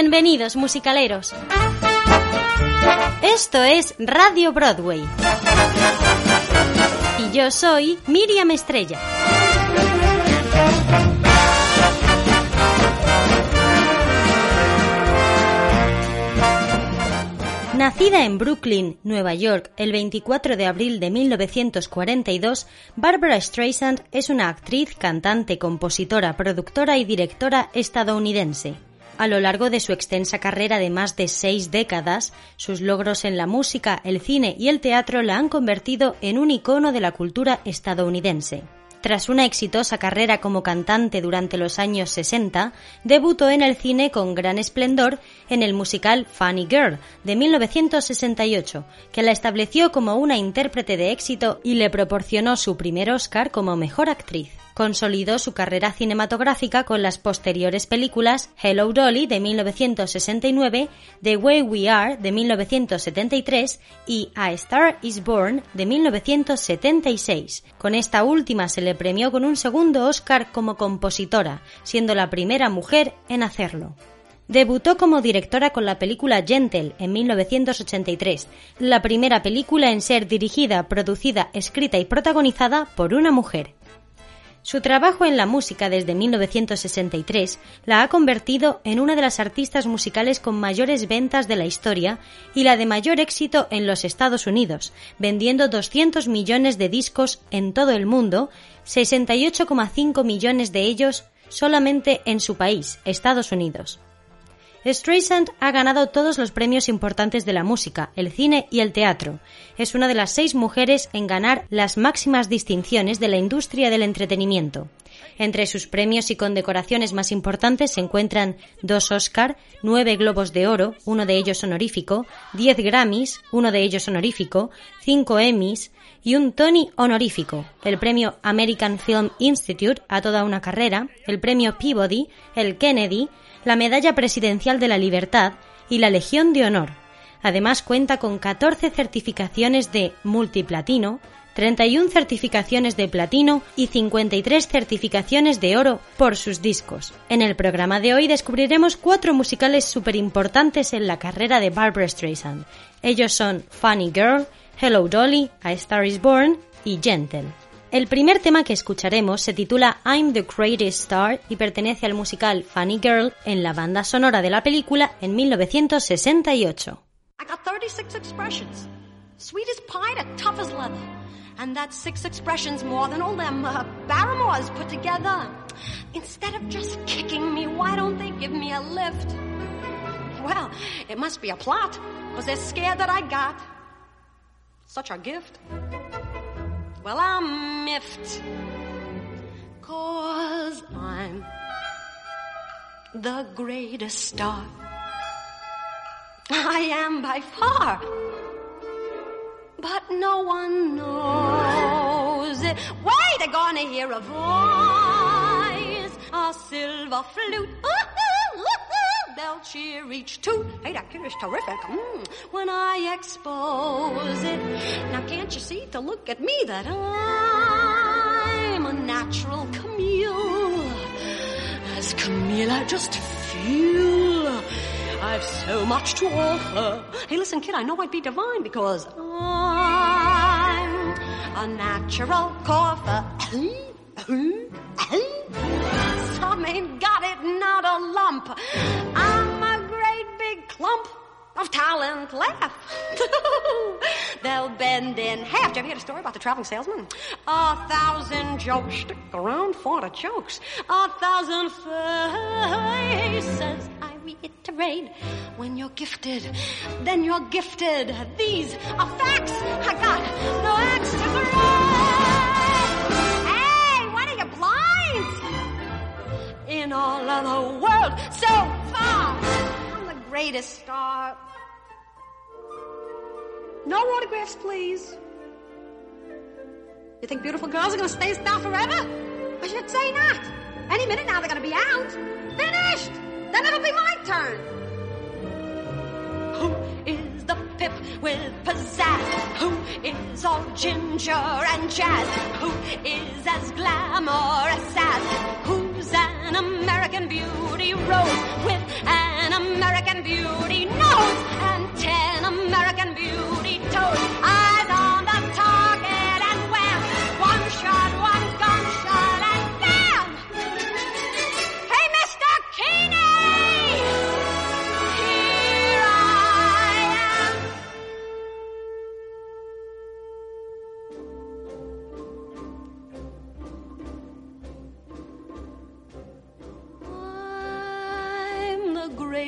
Bienvenidos musicaleros. Esto es Radio Broadway. Y yo soy Miriam Estrella. Nacida en Brooklyn, Nueva York, el 24 de abril de 1942, Barbara Streisand es una actriz, cantante, compositora, productora y directora estadounidense. A lo largo de su extensa carrera de más de seis décadas, sus logros en la música, el cine y el teatro la han convertido en un icono de la cultura estadounidense. Tras una exitosa carrera como cantante durante los años 60, debutó en el cine con gran esplendor en el musical Funny Girl de 1968, que la estableció como una intérprete de éxito y le proporcionó su primer Oscar como mejor actriz consolidó su carrera cinematográfica con las posteriores películas Hello Dolly de 1969, The Way We Are de 1973 y A Star is Born de 1976. Con esta última se le premió con un segundo Oscar como compositora, siendo la primera mujer en hacerlo. Debutó como directora con la película Gentle en 1983, la primera película en ser dirigida, producida, escrita y protagonizada por una mujer. Su trabajo en la música desde 1963 la ha convertido en una de las artistas musicales con mayores ventas de la historia y la de mayor éxito en los Estados Unidos, vendiendo 200 millones de discos en todo el mundo, 68,5 millones de ellos solamente en su país, Estados Unidos. Streisand ha ganado todos los premios importantes de la música, el cine y el teatro. Es una de las seis mujeres en ganar las máximas distinciones de la industria del entretenimiento. Entre sus premios y condecoraciones más importantes se encuentran dos Oscar, nueve Globos de Oro, uno de ellos honorífico, diez Grammys, uno de ellos honorífico, cinco Emmys y un Tony honorífico, el premio American Film Institute a toda una carrera, el premio Peabody, el Kennedy, la Medalla Presidencial de la Libertad y la Legión de Honor. Además cuenta con 14 certificaciones de multiplatino, 31 certificaciones de platino y 53 certificaciones de oro por sus discos. En el programa de hoy descubriremos cuatro musicales súper importantes en la carrera de Barbara Streisand. Ellos son Funny Girl, Hello Dolly, A Star is Born y Gentle. El primer tema que escucharemos se titula I'm the Greatest Star y pertenece al musical Funny Girl en la banda sonora de la película en 1968. I got 36 expressions. Sweet as pie to tough as leather. And that's six expressions more than all them uh, Barrymores put together. Instead of just kicking me, why don't they give me a lift? Well, it must be a plot, because they're scared that I got such a gift. Well, I'm miffed. Cause I'm the greatest star. I am by far. But no one knows it. Wait, they're gonna hear a voice. A silver flute. They'll cheer each. Hey, that kid is terrific. Mm, when I expose it. Now, can't you see to look at me that I'm a natural Camille? As Camille, I just feel I've so much to offer. Hey, listen, kid, I know I'd be divine because I'm a natural cougher. Some ain't got it, not a lump. I'm clump of talent left. They'll bend in half. Did you ever a story about the traveling salesman? A thousand jokes stick around for the jokes. A thousand faces. I reiterate, when you're gifted, then you're gifted. These are facts. I got no axe to grind. Hey, what are you blind? In all of the world, so far, greatest star. No autographs, please. You think beautiful girls are going to stay stars forever? I should say not. Any minute now they're going to be out. Finished! Then it'll be my turn. Who is the pip with pizzazz? Who is all ginger and jazz? Who is as glamorous as? Who's an American beauty rose with an American beauty nose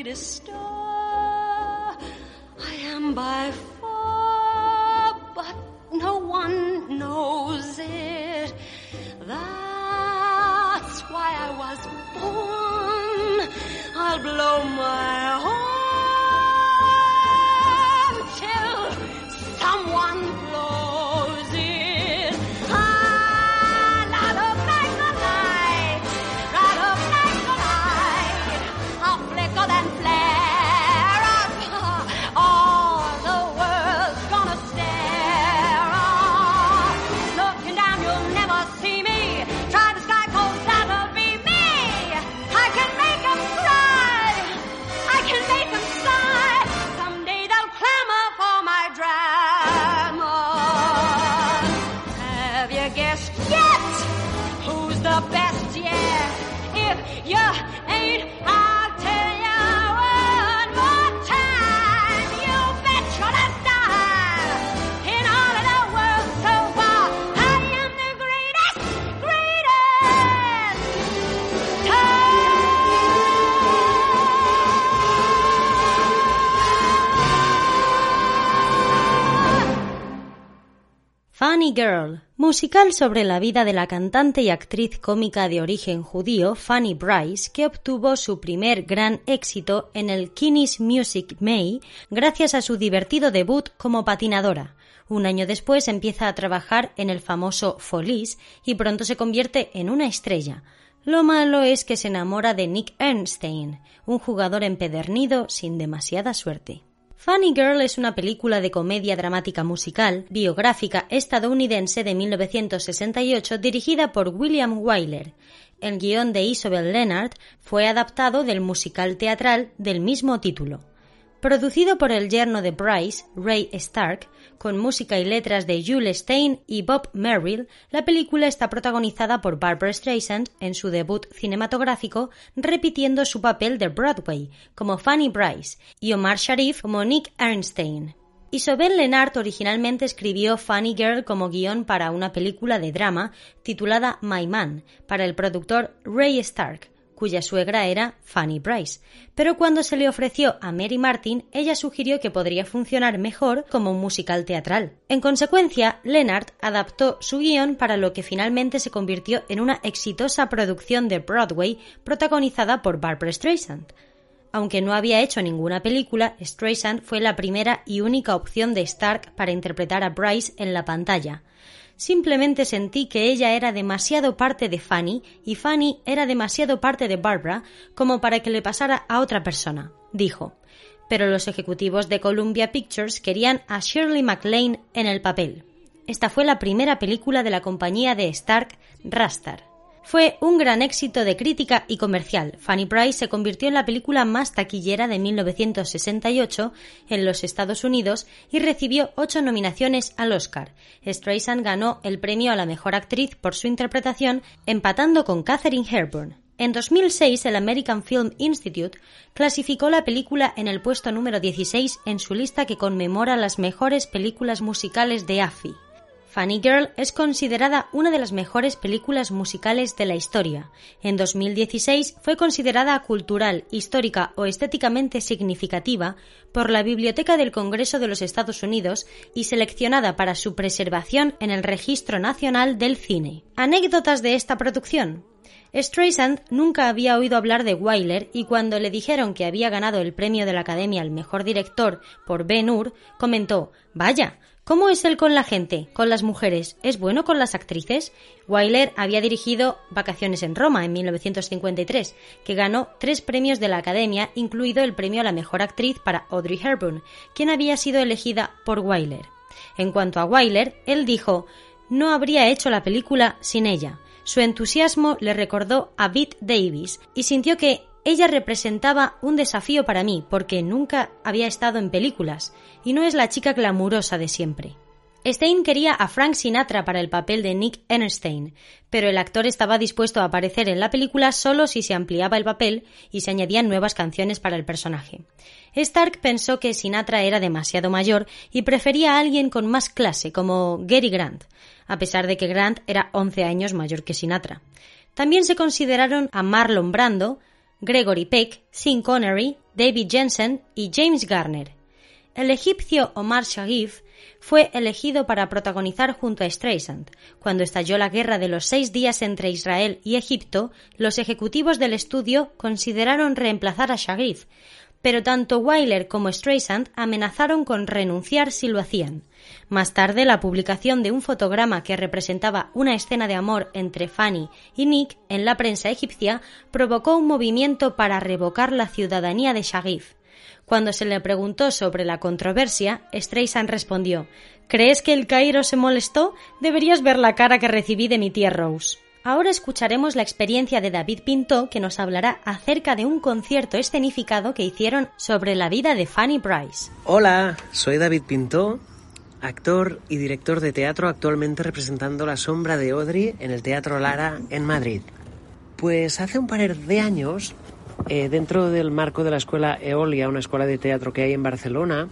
greatest star. I am by far, but no one knows it. That's why I was born. I'll blow my Funny Girl, musical sobre la vida de la cantante y actriz cómica de origen judío Fanny Bryce, que obtuvo su primer gran éxito en el Kinney's Music May gracias a su divertido debut como patinadora. Un año después empieza a trabajar en el famoso Folies y pronto se convierte en una estrella. Lo malo es que se enamora de Nick Ernstein, un jugador empedernido sin demasiada suerte. Funny Girl es una película de comedia dramática musical, biográfica estadounidense de 1968 dirigida por William Wyler. El guion de Isabel Leonard fue adaptado del musical teatral del mismo título. Producido por el yerno de Bryce, Ray Stark, con música y letras de Jules Stein y Bob Merrill, la película está protagonizada por Barbara Streisand en su debut cinematográfico, repitiendo su papel de Broadway como Fanny Bryce y Omar Sharif como Nick Ernstein. Isobel Lennart originalmente escribió Funny Girl como guion para una película de drama titulada My Man, para el productor Ray Stark, cuya suegra era Fanny Bryce, pero cuando se le ofreció a Mary Martin, ella sugirió que podría funcionar mejor como un musical teatral. En consecuencia, Leonard adaptó su guion para lo que finalmente se convirtió en una exitosa producción de Broadway protagonizada por Barbara Streisand. Aunque no había hecho ninguna película, Streisand fue la primera y única opción de Stark para interpretar a Bryce en la pantalla. Simplemente sentí que ella era demasiado parte de Fanny y Fanny era demasiado parte de Barbara como para que le pasara a otra persona, dijo. Pero los ejecutivos de Columbia Pictures querían a Shirley MacLaine en el papel. Esta fue la primera película de la compañía de Stark, Rastar. Fue un gran éxito de crítica y comercial. Fanny Price se convirtió en la película más taquillera de 1968 en los Estados Unidos y recibió ocho nominaciones al Oscar. Streisand ganó el premio a la mejor actriz por su interpretación, empatando con Katherine Hepburn. En 2006, el American Film Institute clasificó la película en el puesto número 16 en su lista que conmemora las mejores películas musicales de AFI. Funny Girl es considerada una de las mejores películas musicales de la historia. En 2016 fue considerada cultural, histórica o estéticamente significativa por la Biblioteca del Congreso de los Estados Unidos y seleccionada para su preservación en el Registro Nacional del Cine. Anécdotas de esta producción. Streisand nunca había oído hablar de Wyler y cuando le dijeron que había ganado el premio de la Academia al mejor director por Ben Hur, comentó: Vaya, ¿Cómo es él con la gente, con las mujeres? ¿Es bueno con las actrices? Wyler había dirigido Vacaciones en Roma en 1953, que ganó tres premios de la Academia, incluido el premio a la mejor actriz para Audrey Hepburn, quien había sido elegida por Wyler. En cuanto a Wyler, él dijo: No habría hecho la película sin ella. Su entusiasmo le recordó a Bette Davis y sintió que ella representaba un desafío para mí porque nunca había estado en películas y no es la chica glamurosa de siempre. Stein quería a Frank Sinatra para el papel de Nick Ernstein, pero el actor estaba dispuesto a aparecer en la película solo si se ampliaba el papel y se añadían nuevas canciones para el personaje. Stark pensó que Sinatra era demasiado mayor y prefería a alguien con más clase, como Gary Grant, a pesar de que Grant era 11 años mayor que Sinatra. También se consideraron a Marlon Brando, Gregory Peck, Sean Connery, David Jensen y James Garner. El egipcio Omar Sharif fue elegido para protagonizar junto a Streisand. Cuando estalló la guerra de los seis días entre Israel y Egipto, los ejecutivos del estudio consideraron reemplazar a Sharif, pero tanto Wyler como Streisand amenazaron con renunciar si lo hacían. Más tarde, la publicación de un fotograma que representaba una escena de amor entre Fanny y Nick en la prensa egipcia provocó un movimiento para revocar la ciudadanía de Sharif. Cuando se le preguntó sobre la controversia, Streisand respondió ¿Crees que el Cairo se molestó? Deberías ver la cara que recibí de mi tía Rose. Ahora escucharemos la experiencia de David Pinto que nos hablará acerca de un concierto escenificado que hicieron sobre la vida de Fanny Bryce. Hola, soy David Pinto, actor y director de teatro actualmente representando La sombra de Audrey en el Teatro Lara en Madrid. Pues hace un par de años, eh, dentro del marco de la escuela Eolia, una escuela de teatro que hay en Barcelona,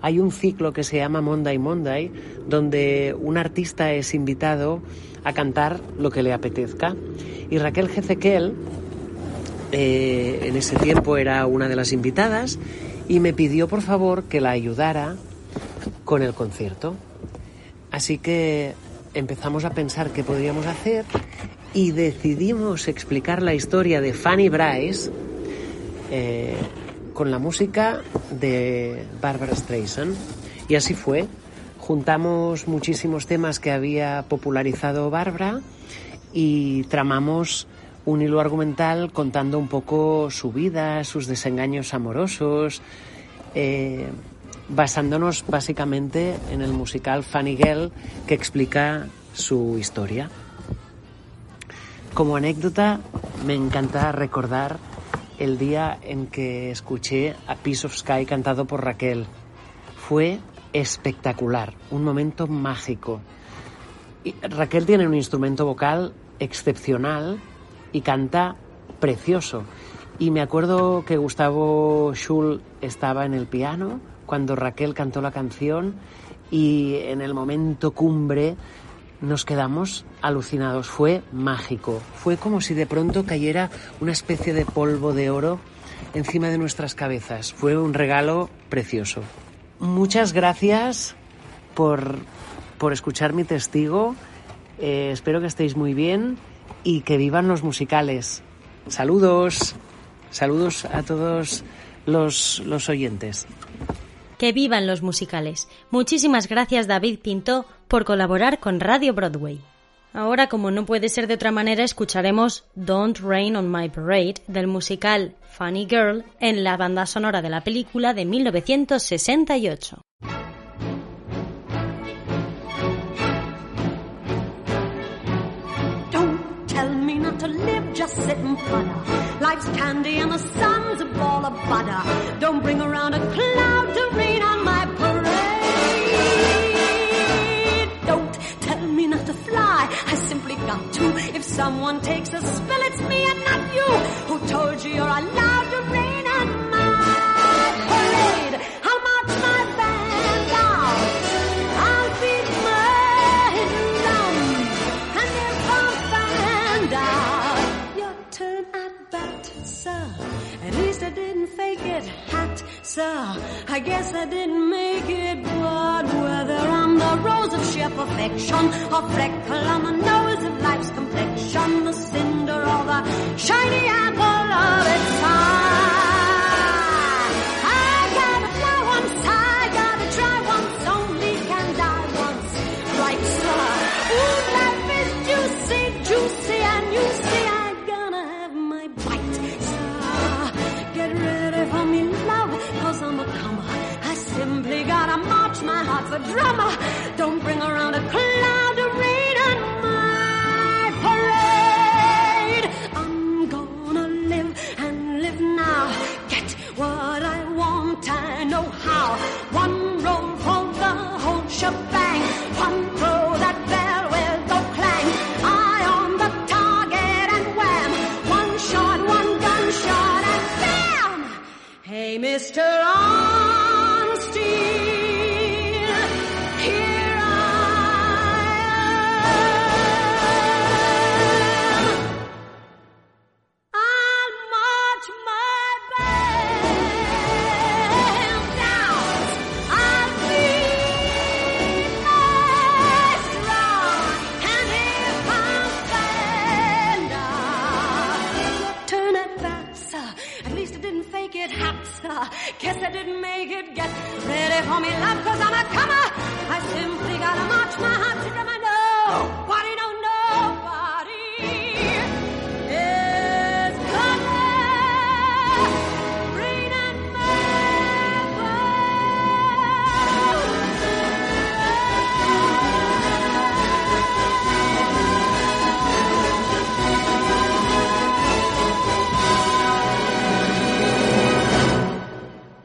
hay un ciclo que se llama Monday Monday, donde un artista es invitado a cantar lo que le apetezca. Y Raquel Jezequel, eh, en ese tiempo era una de las invitadas, y me pidió por favor que la ayudara con el concierto. Así que empezamos a pensar qué podríamos hacer y decidimos explicar la historia de Fanny Bryce eh, con la música de Barbara Streisand. Y así fue juntamos muchísimos temas que había popularizado Bárbara y tramamos un hilo argumental contando un poco su vida, sus desengaños amorosos, eh, basándonos básicamente en el musical Funny Girl que explica su historia. Como anécdota, me encanta recordar el día en que escuché a Piece of Sky cantado por Raquel. Fue espectacular, un momento mágico. Raquel tiene un instrumento vocal excepcional y canta precioso. Y me acuerdo que Gustavo Schul estaba en el piano cuando Raquel cantó la canción y en el momento cumbre nos quedamos alucinados. Fue mágico. Fue como si de pronto cayera una especie de polvo de oro encima de nuestras cabezas. Fue un regalo precioso. Muchas gracias por, escuchar mi testigo. Eh, espero que estéis muy bien y que vivan los musicales. Saludos. Saludos a todos los, los oyentes. Que vivan los musicales. Muchísimas gracias David Pinto por colaborar con Radio Broadway. Ahora, como no puede ser de otra manera, escucharemos Don't Rain on My Parade del musical Funny Girl en la banda sonora de la película de 1968. Don't tell me not to live, just sit and. Life's candy and the sun's a ball of butter. Don't bring around a cloud fly, I simply got to. If someone takes a spill, it's me and not you. Who told you you're allowed to rain on my parade? I'll march my band out. I'll beat my drum. And if I'm found out, your turn at bat, sir. At least I didn't fake it, hat, sir. I guess I didn't make it, but whether The rose of sheer perfection, a freckle on the nose of life's complexion, the cinder or the shiny apple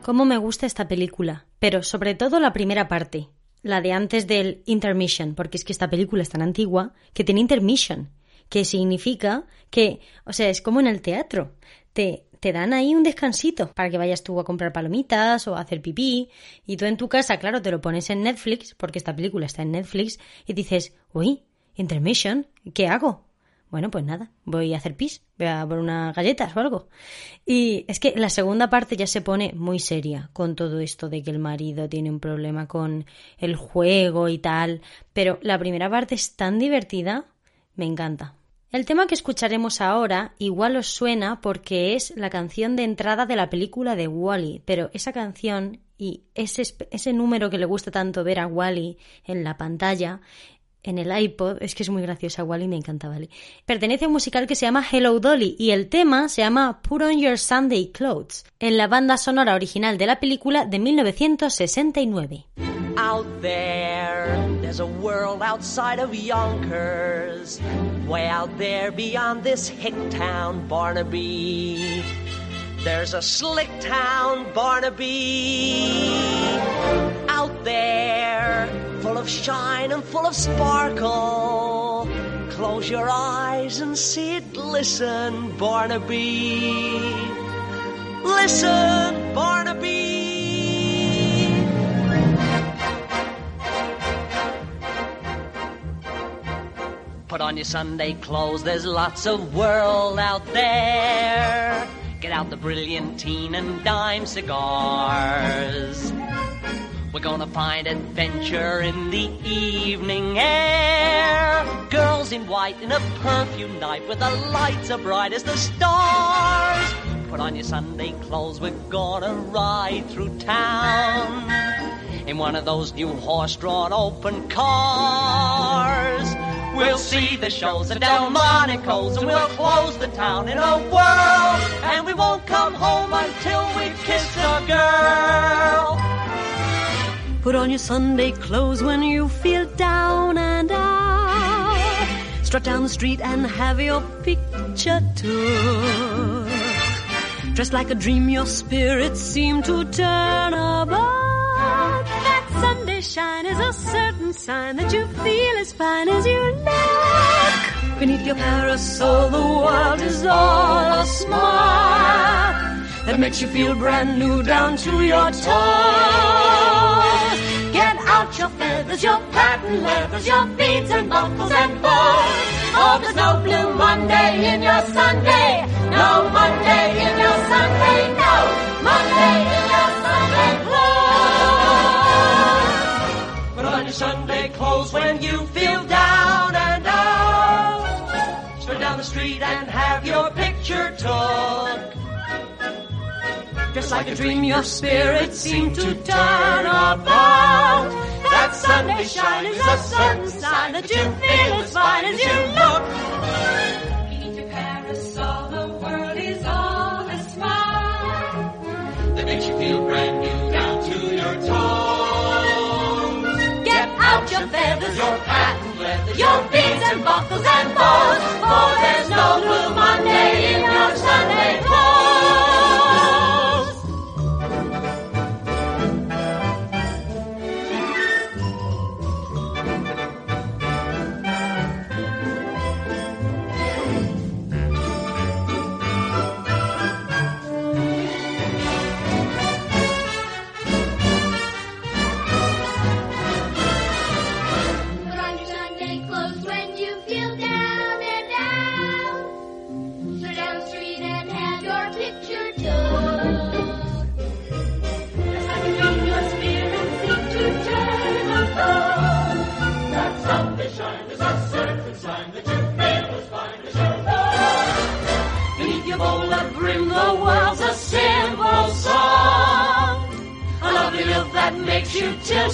Cómo me gusta esta película, pero sobre todo la primera parte, la de antes del intermission, porque es que esta película es tan antigua que tiene intermission, que significa que, o sea, es como en el teatro, te, te dan ahí un descansito para que vayas tú a comprar palomitas o a hacer pipí, y tú en tu casa, claro, te lo pones en Netflix, porque esta película está en Netflix, y dices, uy, intermission, ¿qué hago? Bueno, pues nada, voy a hacer pis, voy a por unas galletas o algo. Y es que la segunda parte ya se pone muy seria con todo esto de que el marido tiene un problema con el juego y tal, pero la primera parte es tan divertida, me encanta. El tema que escucharemos ahora igual os suena porque es la canción de entrada de la película de Wally, pero esa canción y ese, ese número que le gusta tanto ver a Wally en la pantalla en el iPod, es que es muy graciosa Wally, me encanta Wally. Pertenece a un musical que se llama Hello Dolly y el tema se llama Put on Your Sunday Clothes, en la banda sonora original de la película de 1969. Out there, there's a world outside of Yonkers, there beyond this Barnaby. There's a slick town, Barnaby, out there, full of shine and full of sparkle. Close your eyes and see it Listen, Barnaby. Listen, Barnaby. Put on your Sunday clothes, there's lots of world out there. Get out the brilliantine and dime cigars. We're gonna find adventure in the evening air. Girls in white in a perfume night where the lights are bright as the stars. Put on your Sunday clothes, we're gonna ride through town. In one of those new horse-drawn open cars. We'll see the shows at Delmonico's and we'll close the town in a whirl. And we won't come home until we kiss a girl. Put on your Sunday clothes when you feel down and out. Strut down the street and have your picture took. Dressed like a dream, your spirits seem to turn about. That Sunday shine is a certain sign that you feel as fine as you look. Beneath your parasol, the world is all a smile that makes you feel brand new down to your toes. Get out your feathers, your patent leathers, your beads and buckles and bows. Oh, there's no blue Monday in your Sunday, no Monday in your Sunday, no Monday in your Sunday clothes. Put on your Sunday clothes when you feel street and have your picture took. Just like a dream, your spirit seemed to turn about. That Sunday shine is a certain sign that you feel as fine as you look. The world is all a smile that makes you feel brand new down to your toes. Get out your feathers, your leather, your beads and buckles and bows, for there's no blue Monday in your Sunday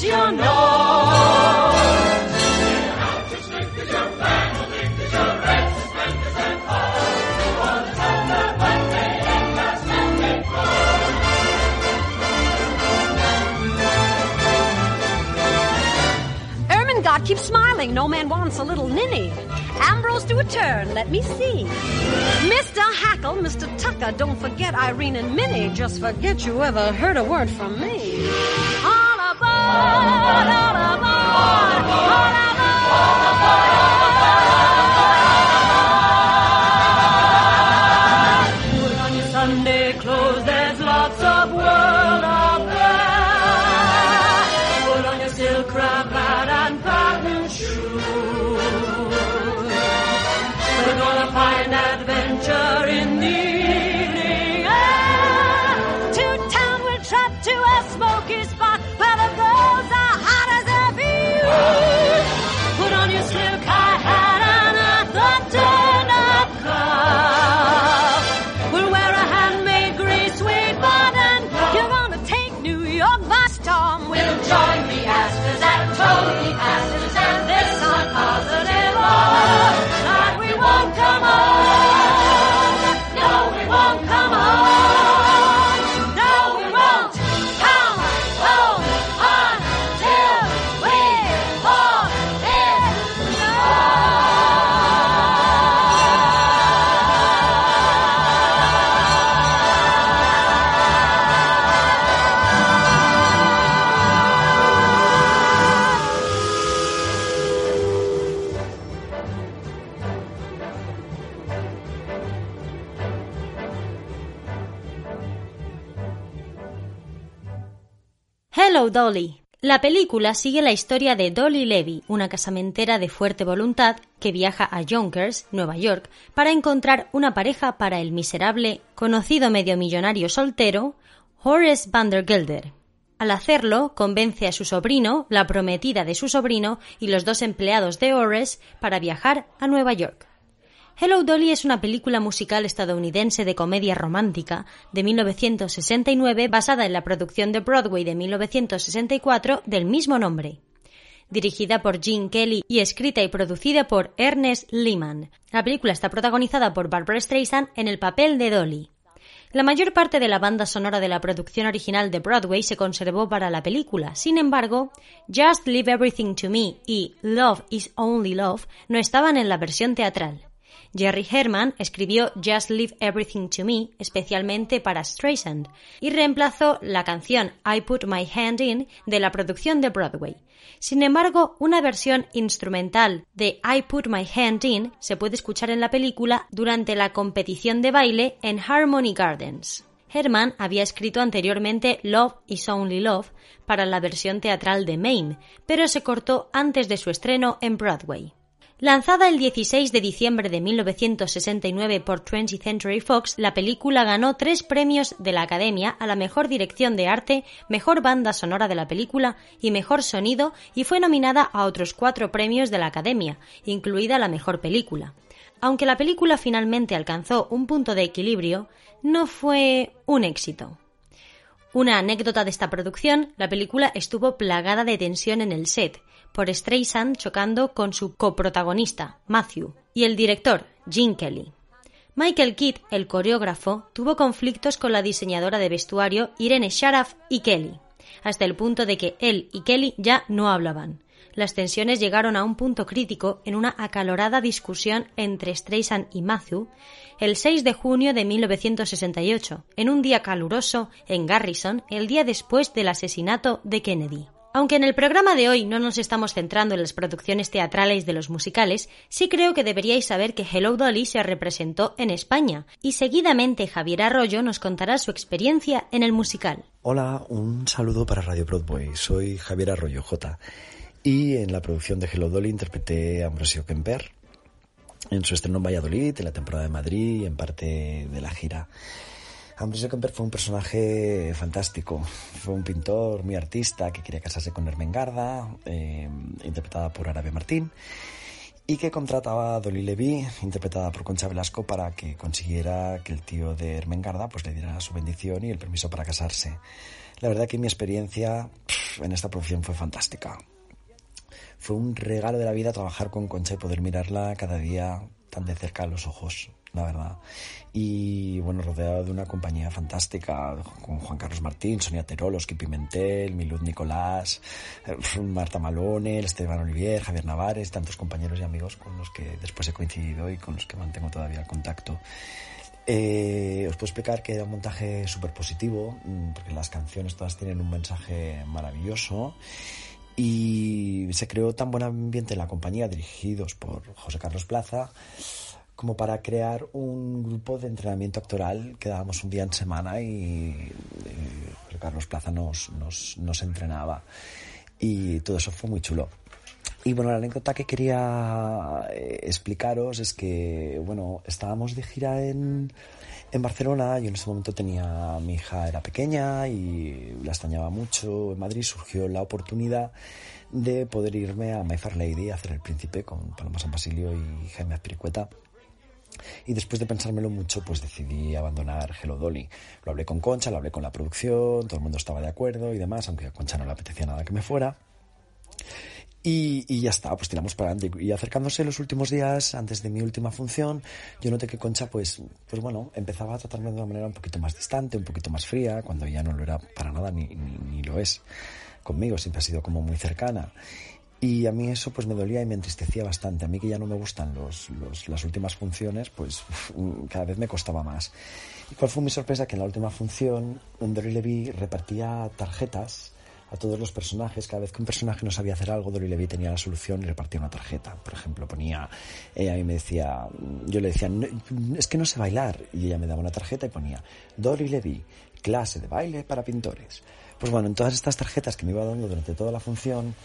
you tilt your nose. Ermengarde keeps smiling. No man wants a little ninny. Ambrose do a turn. Let me see. Mr. Hackle, Mr. Tucker, don't forget Irene and Minnie. Just forget you ever heard a word from me. Oh, bora, bora, Hello Dolly. La película sigue la historia de Dolly Levy, una casamentera de fuerte voluntad que viaja a Yonkers, Nueva York, para encontrar una pareja para el miserable, conocido medio millonario soltero, Horace Vandergelder. Al hacerlo, convence a su sobrino, la prometida de su sobrino y los dos empleados de Horace para viajar a Nueva York. Hello Dolly es una película musical estadounidense de comedia romántica de 1969 basada en la producción de Broadway de 1964 del mismo nombre. Dirigida por Gene Kelly y escrita y producida por Ernest Lehman. La película está protagonizada por Barbara Streisand en el papel de Dolly. La mayor parte de la banda sonora de la producción original de Broadway se conservó para la película. Sin embargo, Just Leave Everything to Me y Love is Only Love no estaban en la versión teatral. Jerry Herman escribió Just Leave Everything to Me especialmente para Streisand y reemplazó la canción I Put My Hand In de la producción de Broadway. Sin embargo, una versión instrumental de I Put My Hand In se puede escuchar en la película durante la competición de baile en Harmony Gardens. Herman había escrito anteriormente Love is Only Love para la versión teatral de Maine, pero se cortó antes de su estreno en Broadway. Lanzada el 16 de diciembre de 1969 por 20th Century Fox, la película ganó tres premios de la Academia a la mejor dirección de arte, mejor banda sonora de la película y mejor sonido y fue nominada a otros cuatro premios de la Academia, incluida la mejor película. Aunque la película finalmente alcanzó un punto de equilibrio, no fue un éxito. Una anécdota de esta producción, la película estuvo plagada de tensión en el set, por Streisand chocando con su coprotagonista, Matthew, y el director, Gene Kelly. Michael Kidd, el coreógrafo, tuvo conflictos con la diseñadora de vestuario Irene Sharaf y Kelly, hasta el punto de que él y Kelly ya no hablaban. Las tensiones llegaron a un punto crítico en una acalorada discusión entre Streisand y Matthew el 6 de junio de 1968, en un día caluroso en Garrison, el día después del asesinato de Kennedy. Aunque en el programa de hoy no nos estamos centrando en las producciones teatrales de los musicales, sí creo que deberíais saber que Hello Dolly se representó en España y seguidamente Javier Arroyo nos contará su experiencia en el musical. Hola, un saludo para Radio Broadway. Soy Javier Arroyo J. Y en la producción de Hello Dolly interpreté a Ambrosio Kemper en su estreno en Valladolid, en la temporada de Madrid y en parte de la gira. Ambrosio Kemper fue un personaje fantástico. Fue un pintor muy artista que quería casarse con Ermengarda, eh, interpretada por Arabia Martín, y que contrataba a Dolly Levy, interpretada por Concha Velasco, para que consiguiera que el tío de Ermengarda pues, le diera su bendición y el permiso para casarse. La verdad que mi experiencia en esta producción fue fantástica. Fue un regalo de la vida trabajar con Concha y poder mirarla cada día tan de cerca a los ojos la verdad. Y bueno, rodeado de una compañía fantástica, con Juan Carlos Martín, Sonia Terolo, Osky Pimentel, Milud Nicolás, eh, Marta Malone, Esteban Olivier, Javier Navares, tantos compañeros y amigos con los que después he coincidido y con los que mantengo todavía el contacto. Eh, os puedo explicar que era un montaje súper positivo, mm, porque las canciones todas tienen un mensaje maravilloso y se creó tan buen ambiente en la compañía, dirigidos por José Carlos Plaza, como para crear un grupo de entrenamiento actoral que dábamos un día en semana y, Carlos Plaza nos, nos, nos, entrenaba. Y todo eso fue muy chulo. Y bueno, la anécdota que quería eh, explicaros es que, bueno, estábamos de gira en, en Barcelona, yo en ese momento tenía, mi hija era pequeña y la extrañaba mucho, en Madrid surgió la oportunidad de poder irme a My Fair Lady a hacer El Príncipe con Paloma San Basilio y Jaime Azpiricueta y después de pensármelo mucho, pues decidí abandonar Hello Dolly. Lo hablé con Concha, lo hablé con la producción, todo el mundo estaba de acuerdo y demás, aunque a Concha no le apetecía nada que me fuera. Y, y, ya está, pues tiramos para adelante. Y acercándose los últimos días, antes de mi última función, yo noté que Concha, pues, pues bueno, empezaba a tratarme de una manera un poquito más distante, un poquito más fría, cuando ya no lo era para nada, ni, ni, ni lo es conmigo, siempre ha sido como muy cercana. Y a mí eso pues me dolía y me entristecía bastante. A mí que ya no me gustan los, las últimas funciones, pues cada vez me costaba más. ¿Y cuál fue mi sorpresa? Que en la última función, Dory Levy repartía tarjetas a todos los personajes. Cada vez que un personaje no sabía hacer algo, Dory Levy tenía la solución y repartía una tarjeta. Por ejemplo, ponía, ella a mí me decía, yo le decía, es que no sé bailar. Y ella me daba una tarjeta y ponía, Dory Levy, clase de baile para pintores. Pues bueno, en todas estas tarjetas que me iba dando durante toda la función,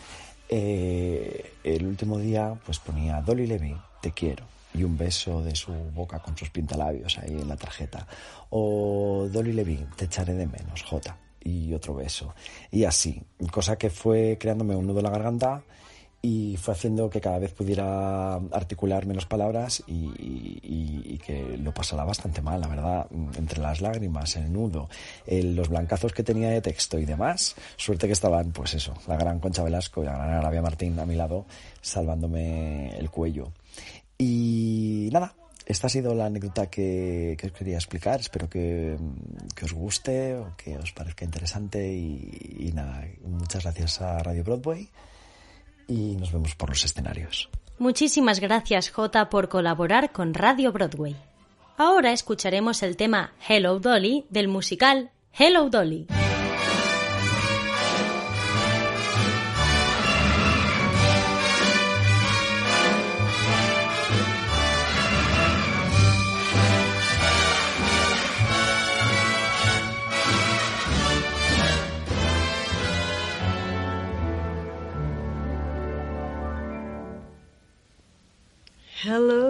eh, el último día pues ponía Dolly Levy, te quiero. Y un beso de su boca con sus pintalabios ahí en la tarjeta. O Dolly Levy, te echaré de menos, J. Y otro beso. Y así. Cosa que fue creándome un nudo en la garganta y fue haciendo que cada vez pudiera articular menos palabras y, y, y, que lo pasara bastante mal, la verdad, entre las lágrimas, el nudo, el, los blancazos que tenía de texto y demás. Suerte que estaban, pues eso, la gran Concha Velasco y la gran Arabia Martín a mi lado, salvándome el cuello. Y nada, esta ha sido la anécdota que, que os quería explicar. Espero que, que, os guste o que os parezca interesante. Y, y nada, muchas gracias a Radio Broadway y nos vemos por los escenarios. Muchísimas gracias J por colaborar con Radio Broadway. Ahora escucharemos el tema Hello Dolly del musical Hello Dolly. Hello,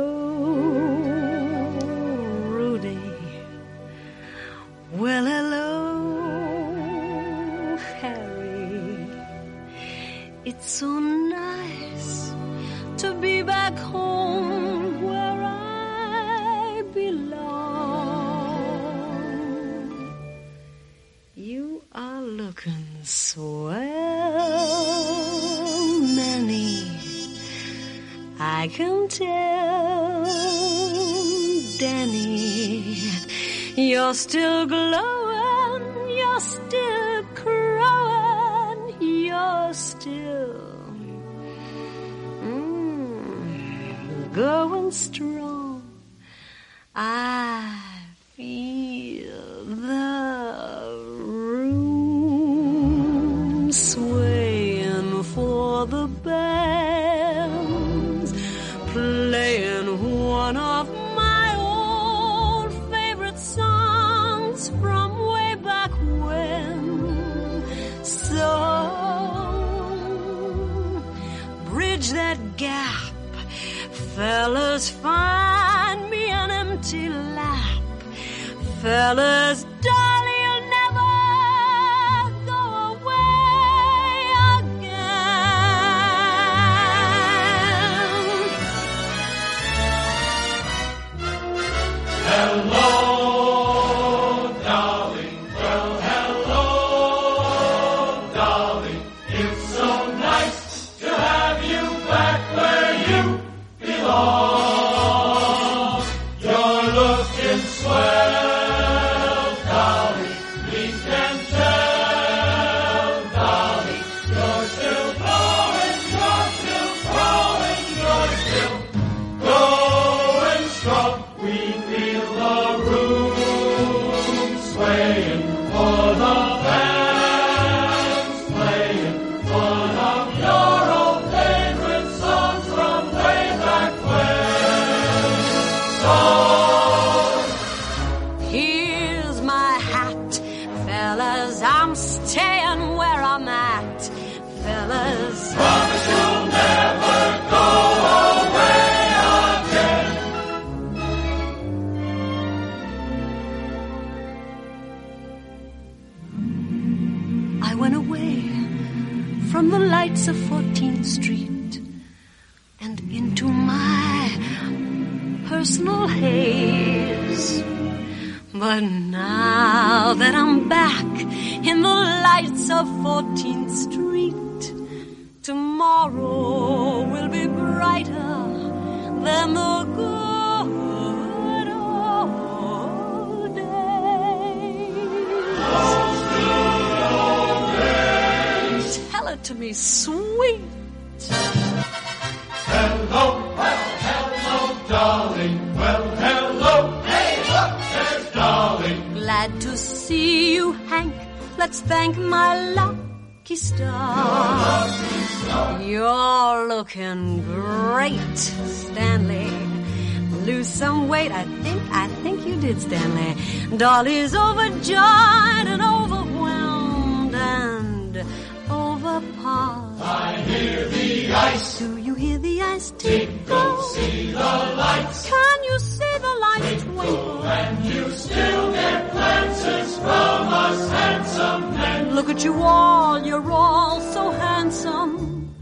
can tell, Danny, you're still glowing, But now that I'm back in the lights of 14th Street, tomorrow will be brighter than the good old days. Tell it to me, sweet. To see you, Hank. Let's thank my lucky star. You're looking great, Stanley. Lose some weight, I think, I think you did, Stanley. Dolly's overjoyed and overwhelmed and overpowered. I hear the ice. Do you hear the ice tinkle? See the lights. Can you see the lights twinkle? And you still get glances from us handsome men. Look at you all, you're all so handsome.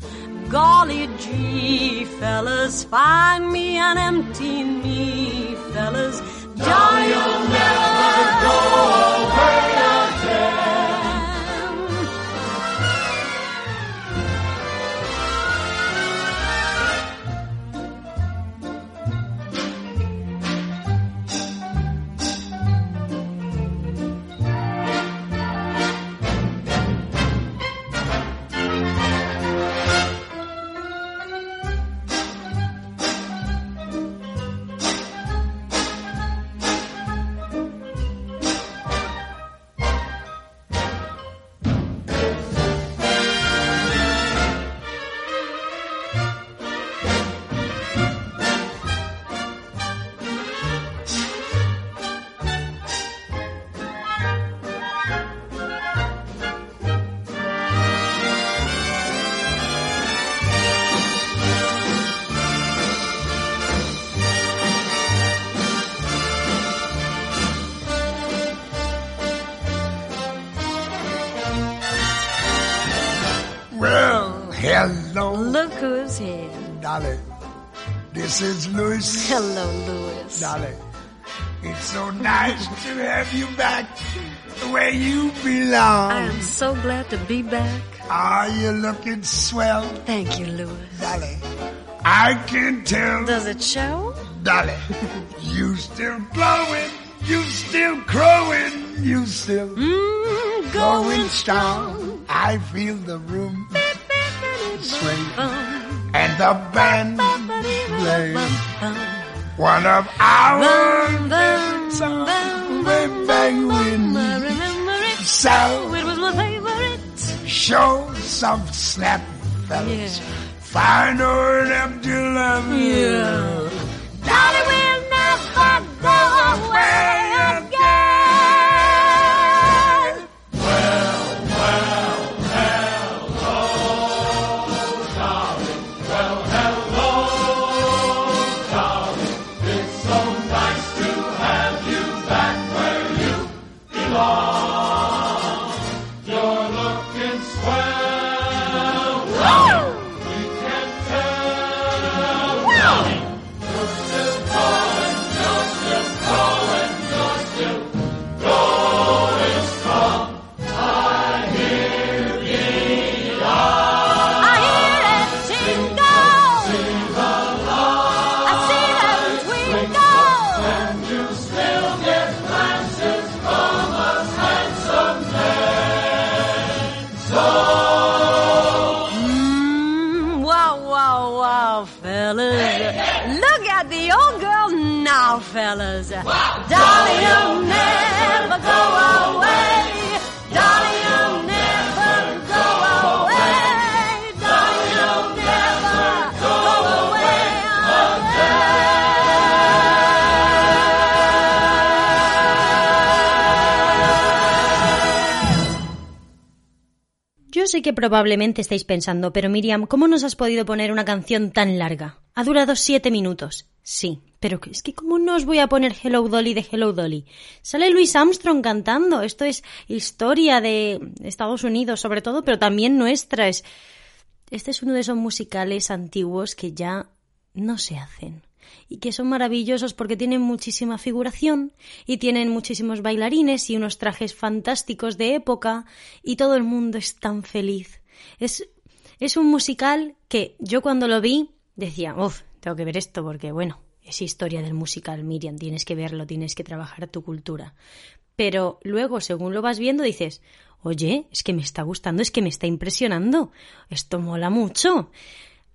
Golly gee, fellas, find me an empty knee, fellas. Darling, you'll never go This is Louis. Hello, Louis. Dolly. It's so nice to have you back where you belong. I am so glad to be back. Are you looking swell, Thank you, Louis. Dolly? I can tell, Does it show? Dolly. you still glowing, you still crowing, you still Mm, going strong. I feel the room sway and the band one of our favorite songs way back when. Remember it. So It was my favorite. show some snap, fellas. Yeah. Find her empty love. Yeah. Dolly will never go away probablemente estáis pensando, pero Miriam, ¿cómo nos has podido poner una canción tan larga? Ha durado siete minutos. Sí, pero es que ¿cómo no os voy a poner Hello Dolly de Hello Dolly? Sale Louis Armstrong cantando. Esto es historia de Estados Unidos, sobre todo, pero también nuestra. Es... Este es uno de esos musicales antiguos que ya no se hacen y que son maravillosos porque tienen muchísima figuración y tienen muchísimos bailarines y unos trajes fantásticos de época y todo el mundo es tan feliz. Es, es un musical que yo cuando lo vi decía, uff, tengo que ver esto porque bueno, es historia del musical, Miriam, tienes que verlo, tienes que trabajar tu cultura. Pero luego, según lo vas viendo, dices, oye, es que me está gustando, es que me está impresionando, esto mola mucho.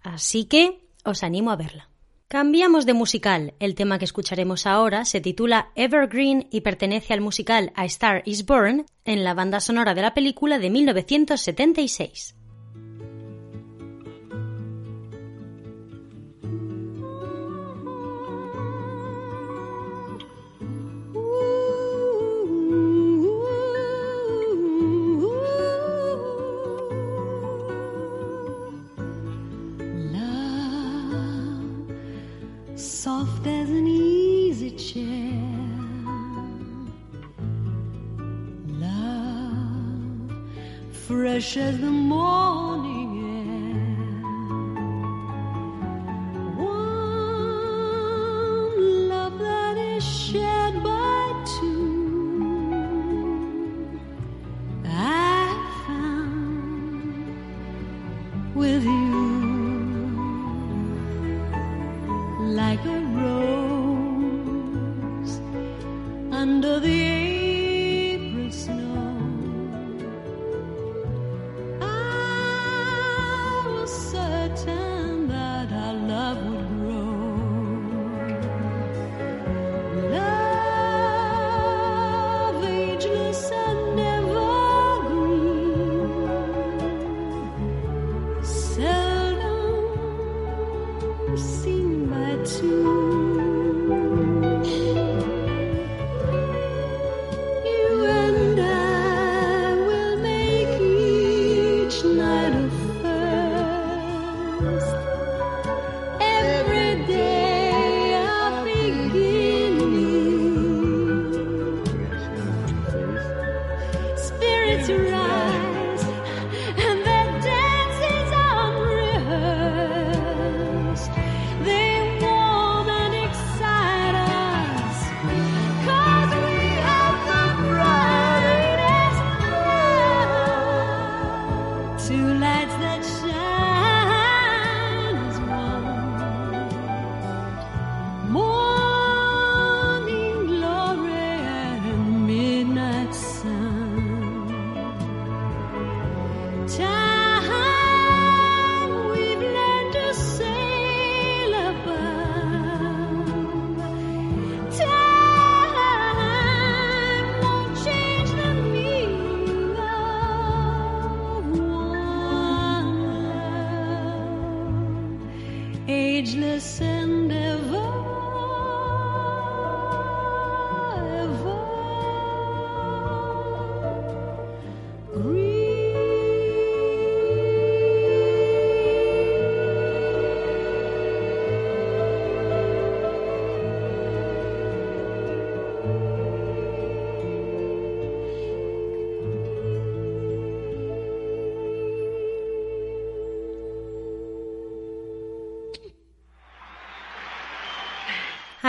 Así que os animo a verla. Cambiamos de musical. El tema que escucharemos ahora se titula Evergreen y pertenece al musical A Star is Born en la banda sonora de la película de 1976. As the morning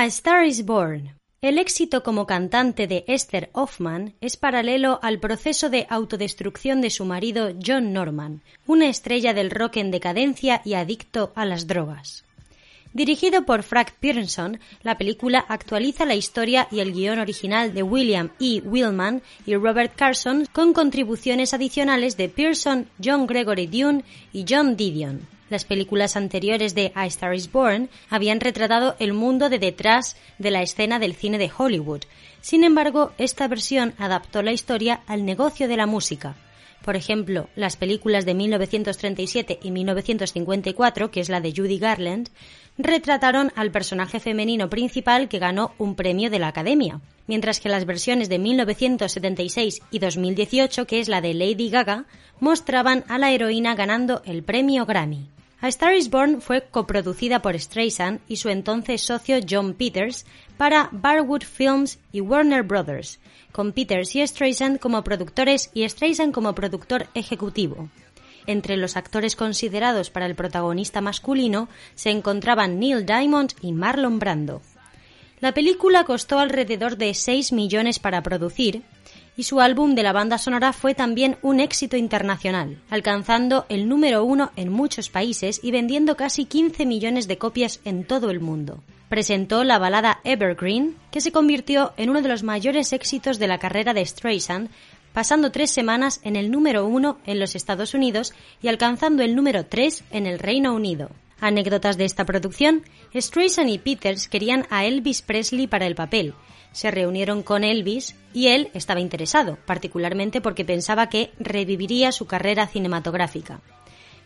A Star is Born. El éxito como cantante de Esther Hoffman es paralelo al proceso de autodestrucción de su marido John Norman, una estrella del rock en decadencia y adicto a las drogas. Dirigido por Frank Pearson, la película actualiza la historia y el guion original de William E. Willman y Robert Carson con contribuciones adicionales de Pearson, John Gregory Dune y John Didion. Las películas anteriores de A Star is Born habían retratado el mundo de detrás de la escena del cine de Hollywood. Sin embargo, esta versión adaptó la historia al negocio de la música. Por ejemplo, las películas de 1937 y 1954, que es la de Judy Garland, retrataron al personaje femenino principal que ganó un premio de la Academia, mientras que las versiones de 1976 y 2018, que es la de Lady Gaga, mostraban a la heroína ganando el premio Grammy. A Star is Born fue coproducida por Streisand y su entonces socio John Peters para Barwood Films y Warner Brothers, con Peters y Streisand como productores y Streisand como productor ejecutivo. Entre los actores considerados para el protagonista masculino se encontraban Neil Diamond y Marlon Brando. La película costó alrededor de 6 millones para producir y su álbum de la banda sonora fue también un éxito internacional, alcanzando el número uno en muchos países y vendiendo casi 15 millones de copias en todo el mundo. Presentó la balada Evergreen, que se convirtió en uno de los mayores éxitos de la carrera de Streisand, pasando tres semanas en el número uno en los Estados Unidos y alcanzando el número tres en el Reino Unido. Anécdotas de esta producción, Streisand y Peters querían a Elvis Presley para el papel, se reunieron con Elvis y él estaba interesado, particularmente porque pensaba que reviviría su carrera cinematográfica.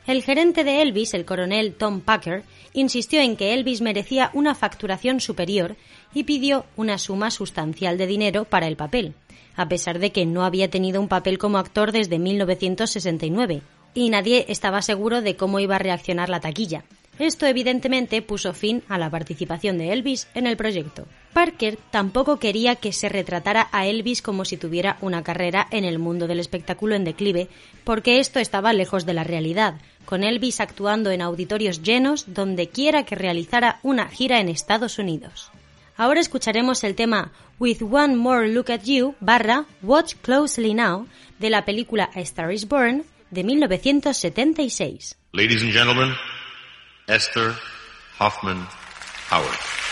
El gerente de Elvis, el coronel Tom Packer, insistió en que Elvis merecía una facturación superior y pidió una suma sustancial de dinero para el papel, a pesar de que no había tenido un papel como actor desde 1969, y nadie estaba seguro de cómo iba a reaccionar la taquilla. Esto evidentemente puso fin a la participación de Elvis en el proyecto. Parker tampoco quería que se retratara a Elvis como si tuviera una carrera en el mundo del espectáculo en declive, porque esto estaba lejos de la realidad, con Elvis actuando en auditorios llenos donde quiera que realizara una gira en Estados Unidos. Ahora escucharemos el tema With One More Look at You barra Watch Closely Now de la película Star is Born de 1976. Ladies and gentlemen, Esther Hoffman Howard.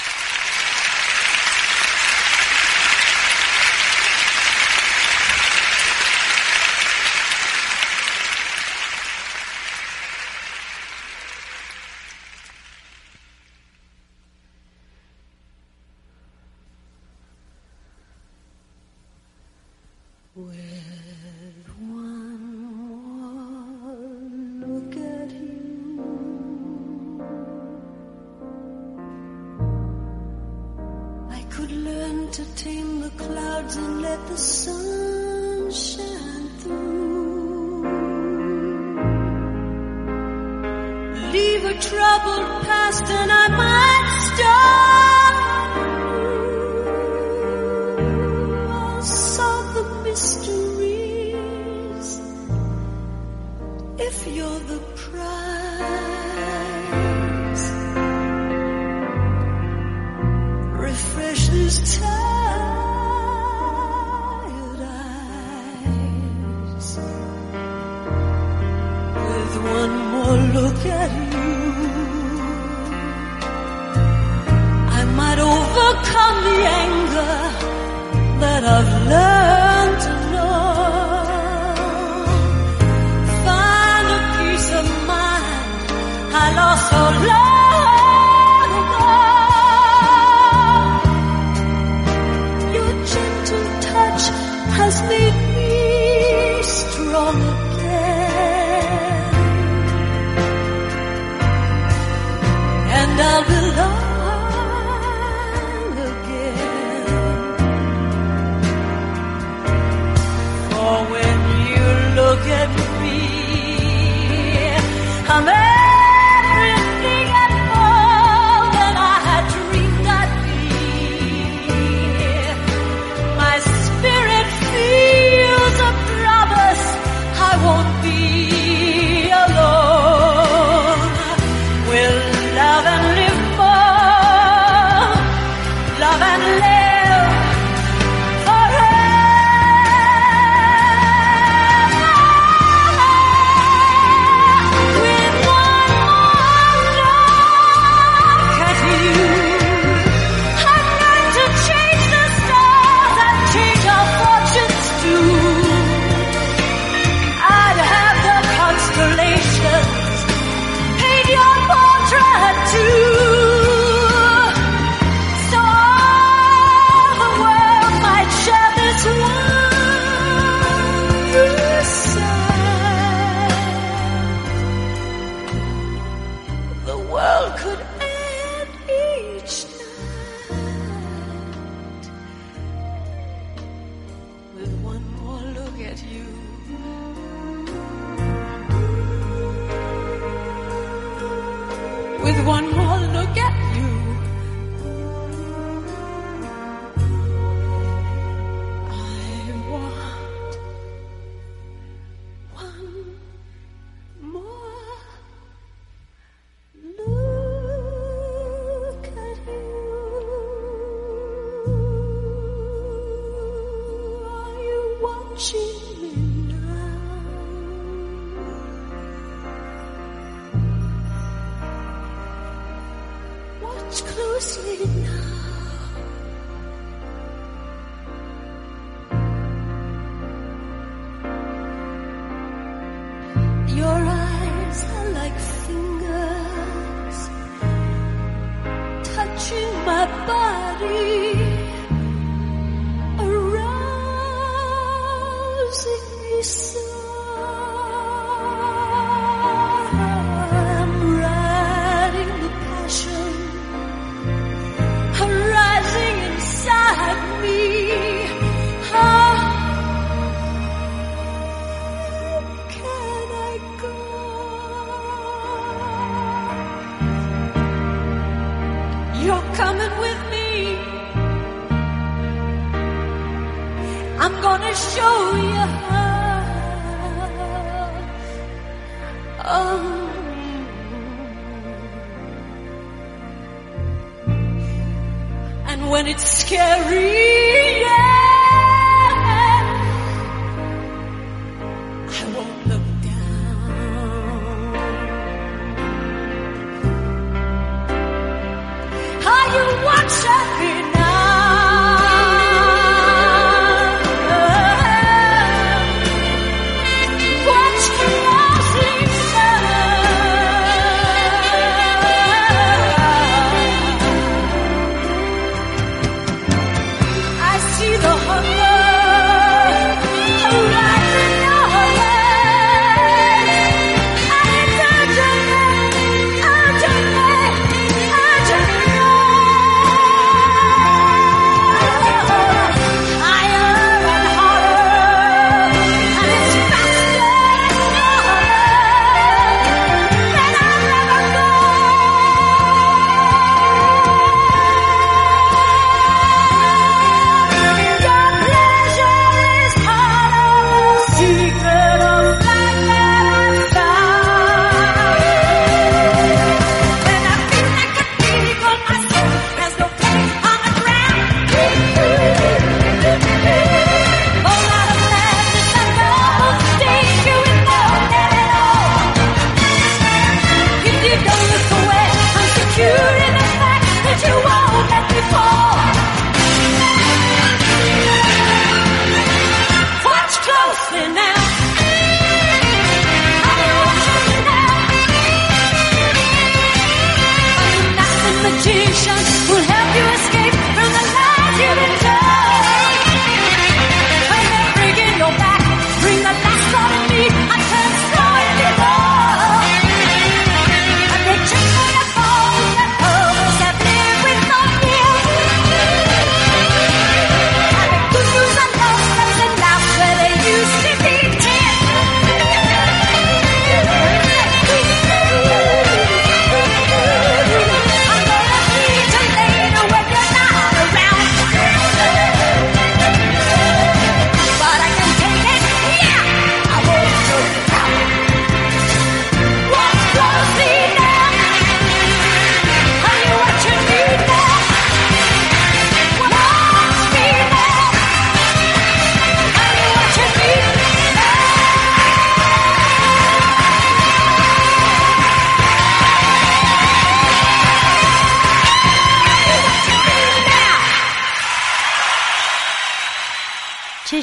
world could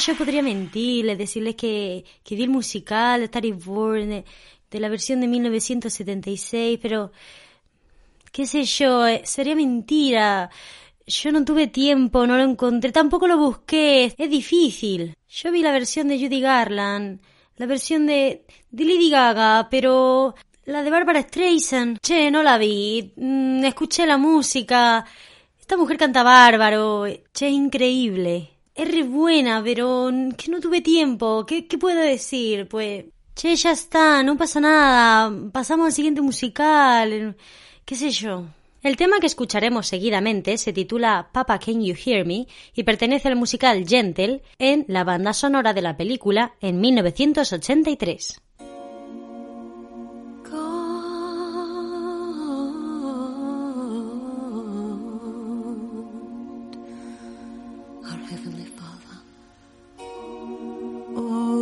yo podría mentirles, decirles que, que di el musical de Star is de, de, la versión de 1976, pero qué sé yo, eh, sería mentira. Yo no tuve tiempo, no lo encontré, tampoco lo busqué, es difícil. Yo vi la versión de Judy Garland, la versión de, de Lady Gaga, pero la de Barbara Streisand, che, no la vi, mm, escuché la música, esta mujer canta bárbaro, eh, che, increíble. Es re buena, pero que no tuve tiempo. ¿Qué, puedo decir? Pues, che, ya está, no pasa nada. Pasamos al siguiente musical. ¿Qué sé yo? El tema que escucharemos seguidamente se titula Papa Can You Hear Me y pertenece al musical Gentle en la banda sonora de la película en 1983.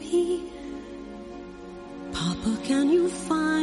me? Papa, can you find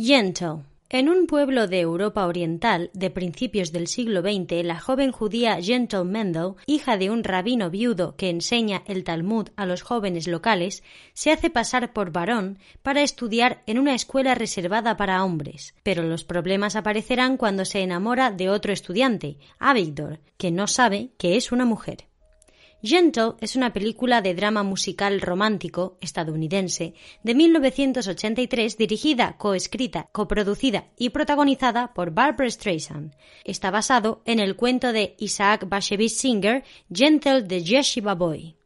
Gentle. En un pueblo de Europa Oriental de principios del siglo XX, la joven judía Gentle Mendel, hija de un rabino viudo que enseña el Talmud a los jóvenes locales, se hace pasar por varón para estudiar en una escuela reservada para hombres. Pero los problemas aparecerán cuando se enamora de otro estudiante, Avigdor, que no sabe que es una mujer. Gentle es una película de drama musical romántico estadounidense de 1983 dirigida, coescrita, coproducida y protagonizada por Barbara Streisand. Está basado en el cuento de Isaac Bashevis Singer, Gentle the Yeshiva Boy.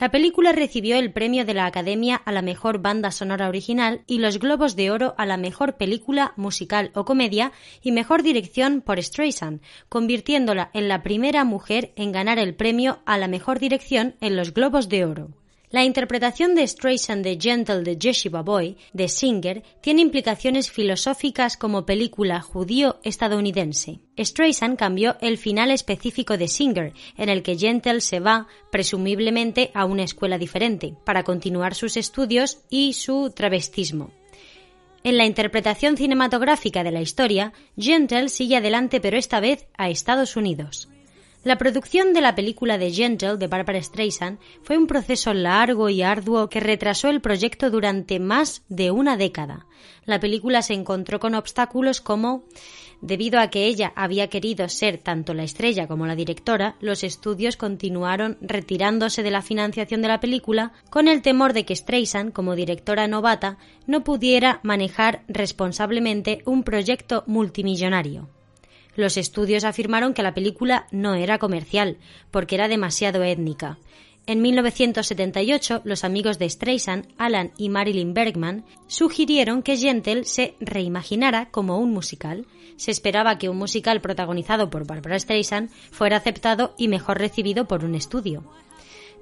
La película recibió el premio de la Academia a la mejor banda sonora original y los Globos de Oro a la mejor película, musical o comedia y mejor dirección por Streisand, convirtiéndola en la primera mujer en ganar el premio a la mejor dirección en los Globos de Oro. La interpretación de Streisand de Gentle de Yeshiva Boy, de Singer, tiene implicaciones filosóficas como película judío-estadounidense. Streisand cambió el final específico de Singer, en el que Gentle se va, presumiblemente, a una escuela diferente, para continuar sus estudios y su travestismo. En la interpretación cinematográfica de la historia, Gentle sigue adelante pero esta vez a Estados Unidos. La producción de la película de Gentle de Barbara Streisand fue un proceso largo y arduo que retrasó el proyecto durante más de una década. La película se encontró con obstáculos como Debido a que ella había querido ser tanto la estrella como la directora, los estudios continuaron retirándose de la financiación de la película con el temor de que Streisand, como directora novata, no pudiera manejar responsablemente un proyecto multimillonario. Los estudios afirmaron que la película no era comercial, porque era demasiado étnica. En 1978, los amigos de Streisand, Alan y Marilyn Bergman, sugirieron que Gentle se reimaginara como un musical. Se esperaba que un musical protagonizado por Barbara Streisand fuera aceptado y mejor recibido por un estudio.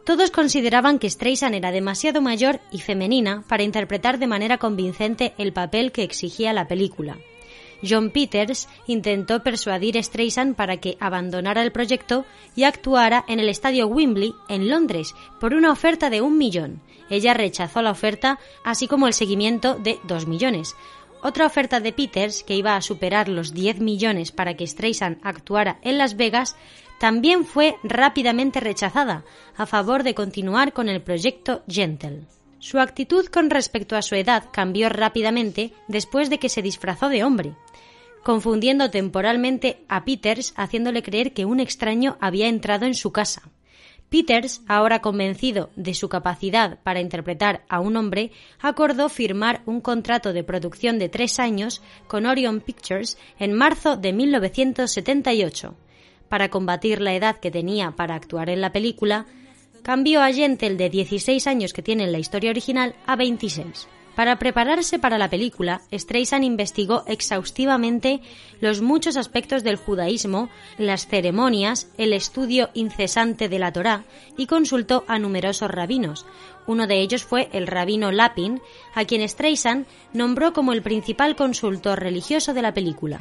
Todos consideraban que Streisand era demasiado mayor y femenina para interpretar de manera convincente el papel que exigía la película. John Peters intentó persuadir a Streisand para que abandonara el proyecto y actuara en el estadio Wembley, en Londres, por una oferta de un millón. Ella rechazó la oferta, así como el seguimiento de dos millones. Otra oferta de Peters, que iba a superar los 10 millones para que Streisand actuara en Las Vegas, también fue rápidamente rechazada, a favor de continuar con el proyecto Gentle. Su actitud con respecto a su edad cambió rápidamente después de que se disfrazó de hombre confundiendo temporalmente a Peters haciéndole creer que un extraño había entrado en su casa. Peters, ahora convencido de su capacidad para interpretar a un hombre, acordó firmar un contrato de producción de tres años con Orion Pictures en marzo de 1978. Para combatir la edad que tenía para actuar en la película, cambió a Gentle de 16 años que tiene en la historia original a 26. Para prepararse para la película, Streisand investigó exhaustivamente los muchos aspectos del judaísmo, las ceremonias, el estudio incesante de la Torá y consultó a numerosos rabinos. Uno de ellos fue el rabino Lapin, a quien Streisand nombró como el principal consultor religioso de la película.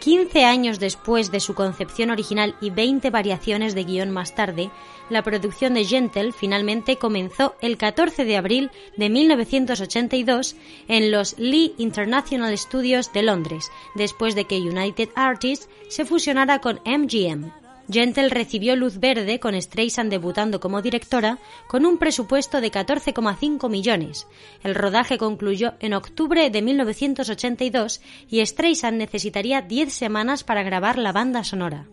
15 años después de su concepción original y 20 variaciones de guion más tarde, la producción de Gentle finalmente comenzó el 14 de abril de 1982 en los Lee International Studios de Londres, después de que United Artists se fusionara con MGM. Gentle recibió luz verde con Streisand debutando como directora con un presupuesto de 14,5 millones. El rodaje concluyó en octubre de 1982 y Streisand necesitaría 10 semanas para grabar la banda sonora.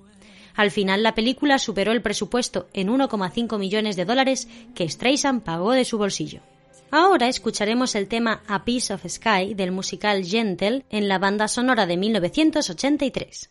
Al final la película superó el presupuesto en 1,5 millones de dólares que Streisand pagó de su bolsillo. Ahora escucharemos el tema A Piece of Sky del musical Gentle en la banda sonora de 1983.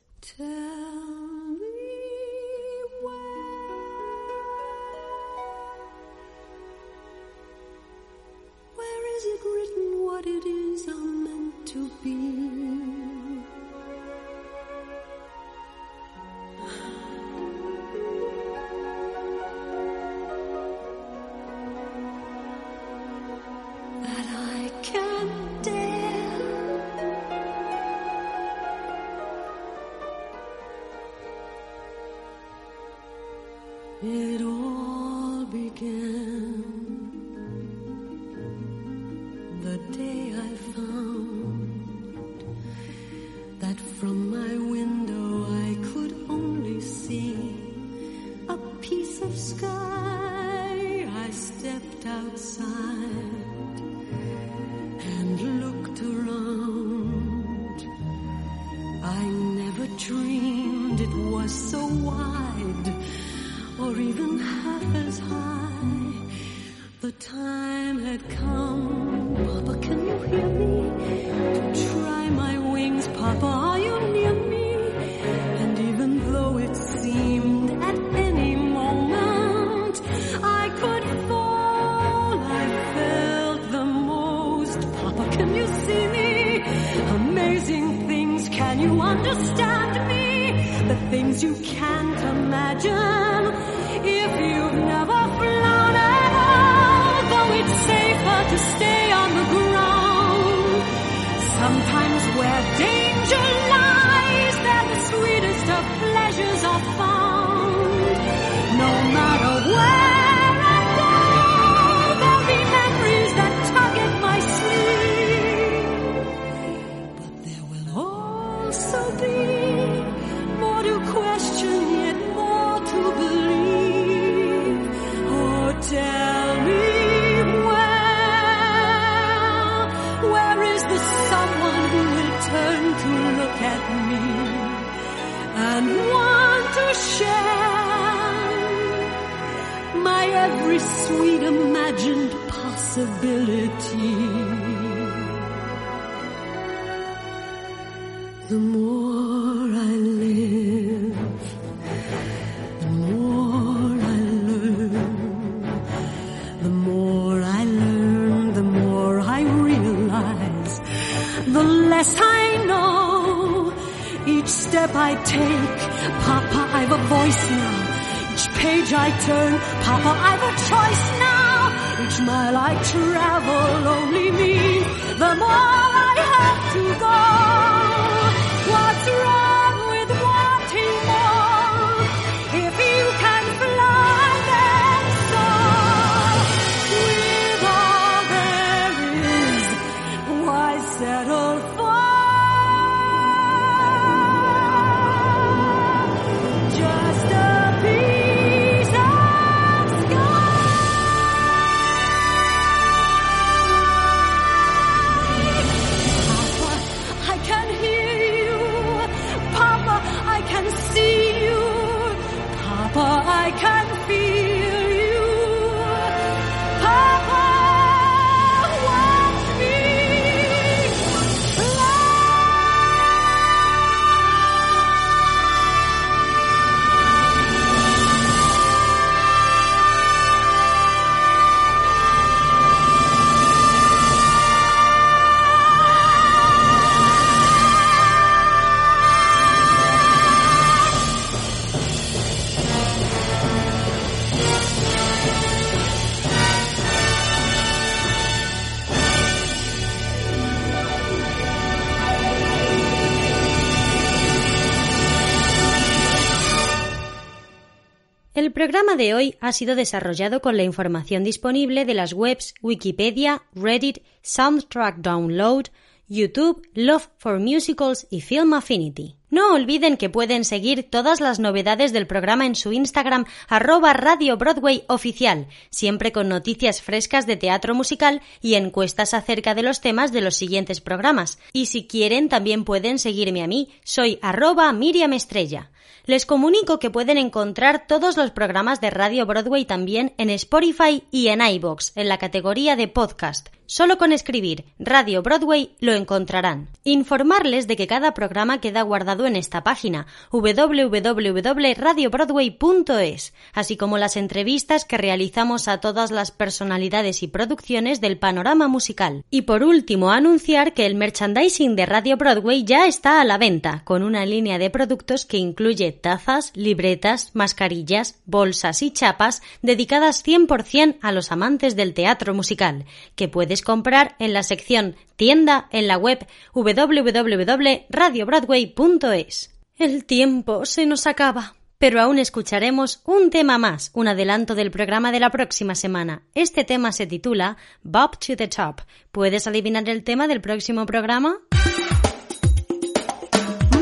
Programa de hoy ha sido desarrollado con la información disponible de las webs Wikipedia, Reddit, Soundtrack Download, YouTube, Love for Musicals y Film Affinity. No olviden que pueden seguir todas las novedades del programa en su Instagram arroba Radio Broadway Oficial, siempre con noticias frescas de teatro musical y encuestas acerca de los temas de los siguientes programas. Y si quieren también pueden seguirme a mí, soy arroba Miriam Estrella. Les comunico que pueden encontrar todos los programas de Radio Broadway también en Spotify y en iBox, en la categoría de podcast. Solo con escribir Radio Broadway lo encontrarán. Informarles de que cada programa queda guardado en esta página www.radiobroadway.es, así como las entrevistas que realizamos a todas las personalidades y producciones del panorama musical. Y por último, anunciar que el merchandising de Radio Broadway ya está a la venta, con una línea de productos que incluye tazas, libretas, mascarillas, bolsas y chapas dedicadas 100% a los amantes del teatro musical, que puedes comprar en la sección tienda en la web www.radiobroadway.es. El tiempo se nos acaba. Pero aún escucharemos un tema más, un adelanto del programa de la próxima semana. Este tema se titula Bob to the Top. ¿Puedes adivinar el tema del próximo programa?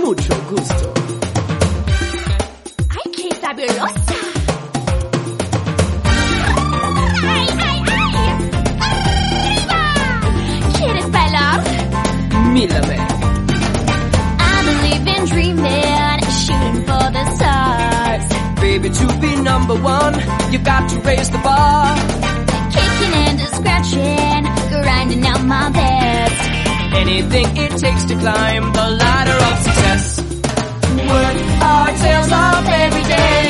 Mucho gusto. ¡Ay, qué fabulosa! Mírame. I believe in dreaming, shooting for the stars. Baby, to be number one, you got to raise the bar. Kicking and scratching, grinding out my best. Anything it takes to climb the ladder of success. Work our tails off every day.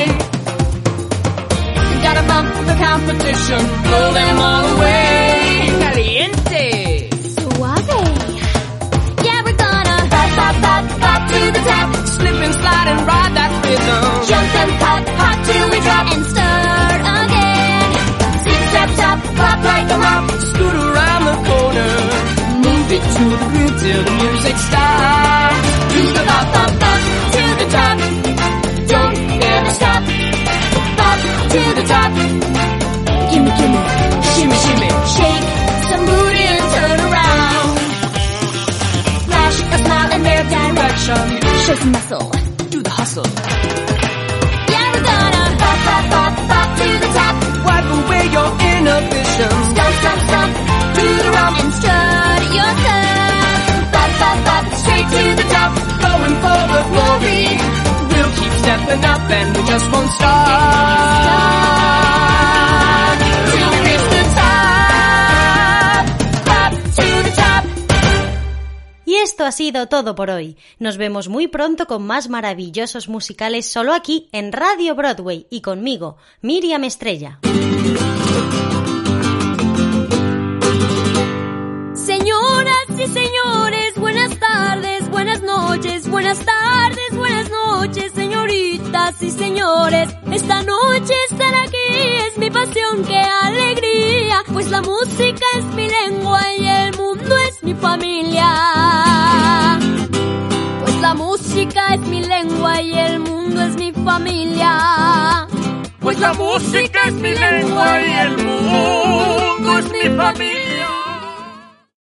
Gotta bump the competition, blow them all away. To the top. Slip and slide and ride that rhythm. Jump and pop, pop till we drop and start again. Zip, zap, zap, pop like a mop. Scoot around the corner. Move it to the groove till the music stop. To the bop, bop, bop, to the top. Don't ever stop. Bop to the top. Gimme, gimme, shimmy, shimmy. Shake direction. Show some muscle. Do the hustle. Yeah, we're gonna bop, bop, bop, bop to the top. Wipe away your inhibitions. Stomp, stomp, stomp to the rump and strut yourself. Bop, bop, bop straight to the top. Going for the glory. We'll keep stepping up and we just won't stop. Esto ha sido todo por hoy. Nos vemos muy pronto con más maravillosos musicales solo aquí en Radio Broadway y conmigo, Miriam Estrella. Señoras y señores, buenas tardes, buenas noches, buenas tardes, buenas noches, señoritas y señores. Esta noche estar aquí es mi pasión, qué alegría, pues la música es mi lengua y el mundo es mi familia. Pues la música es mi lengua y el mundo es mi familia. Pues la música es mi lengua y el mundo es mi familia.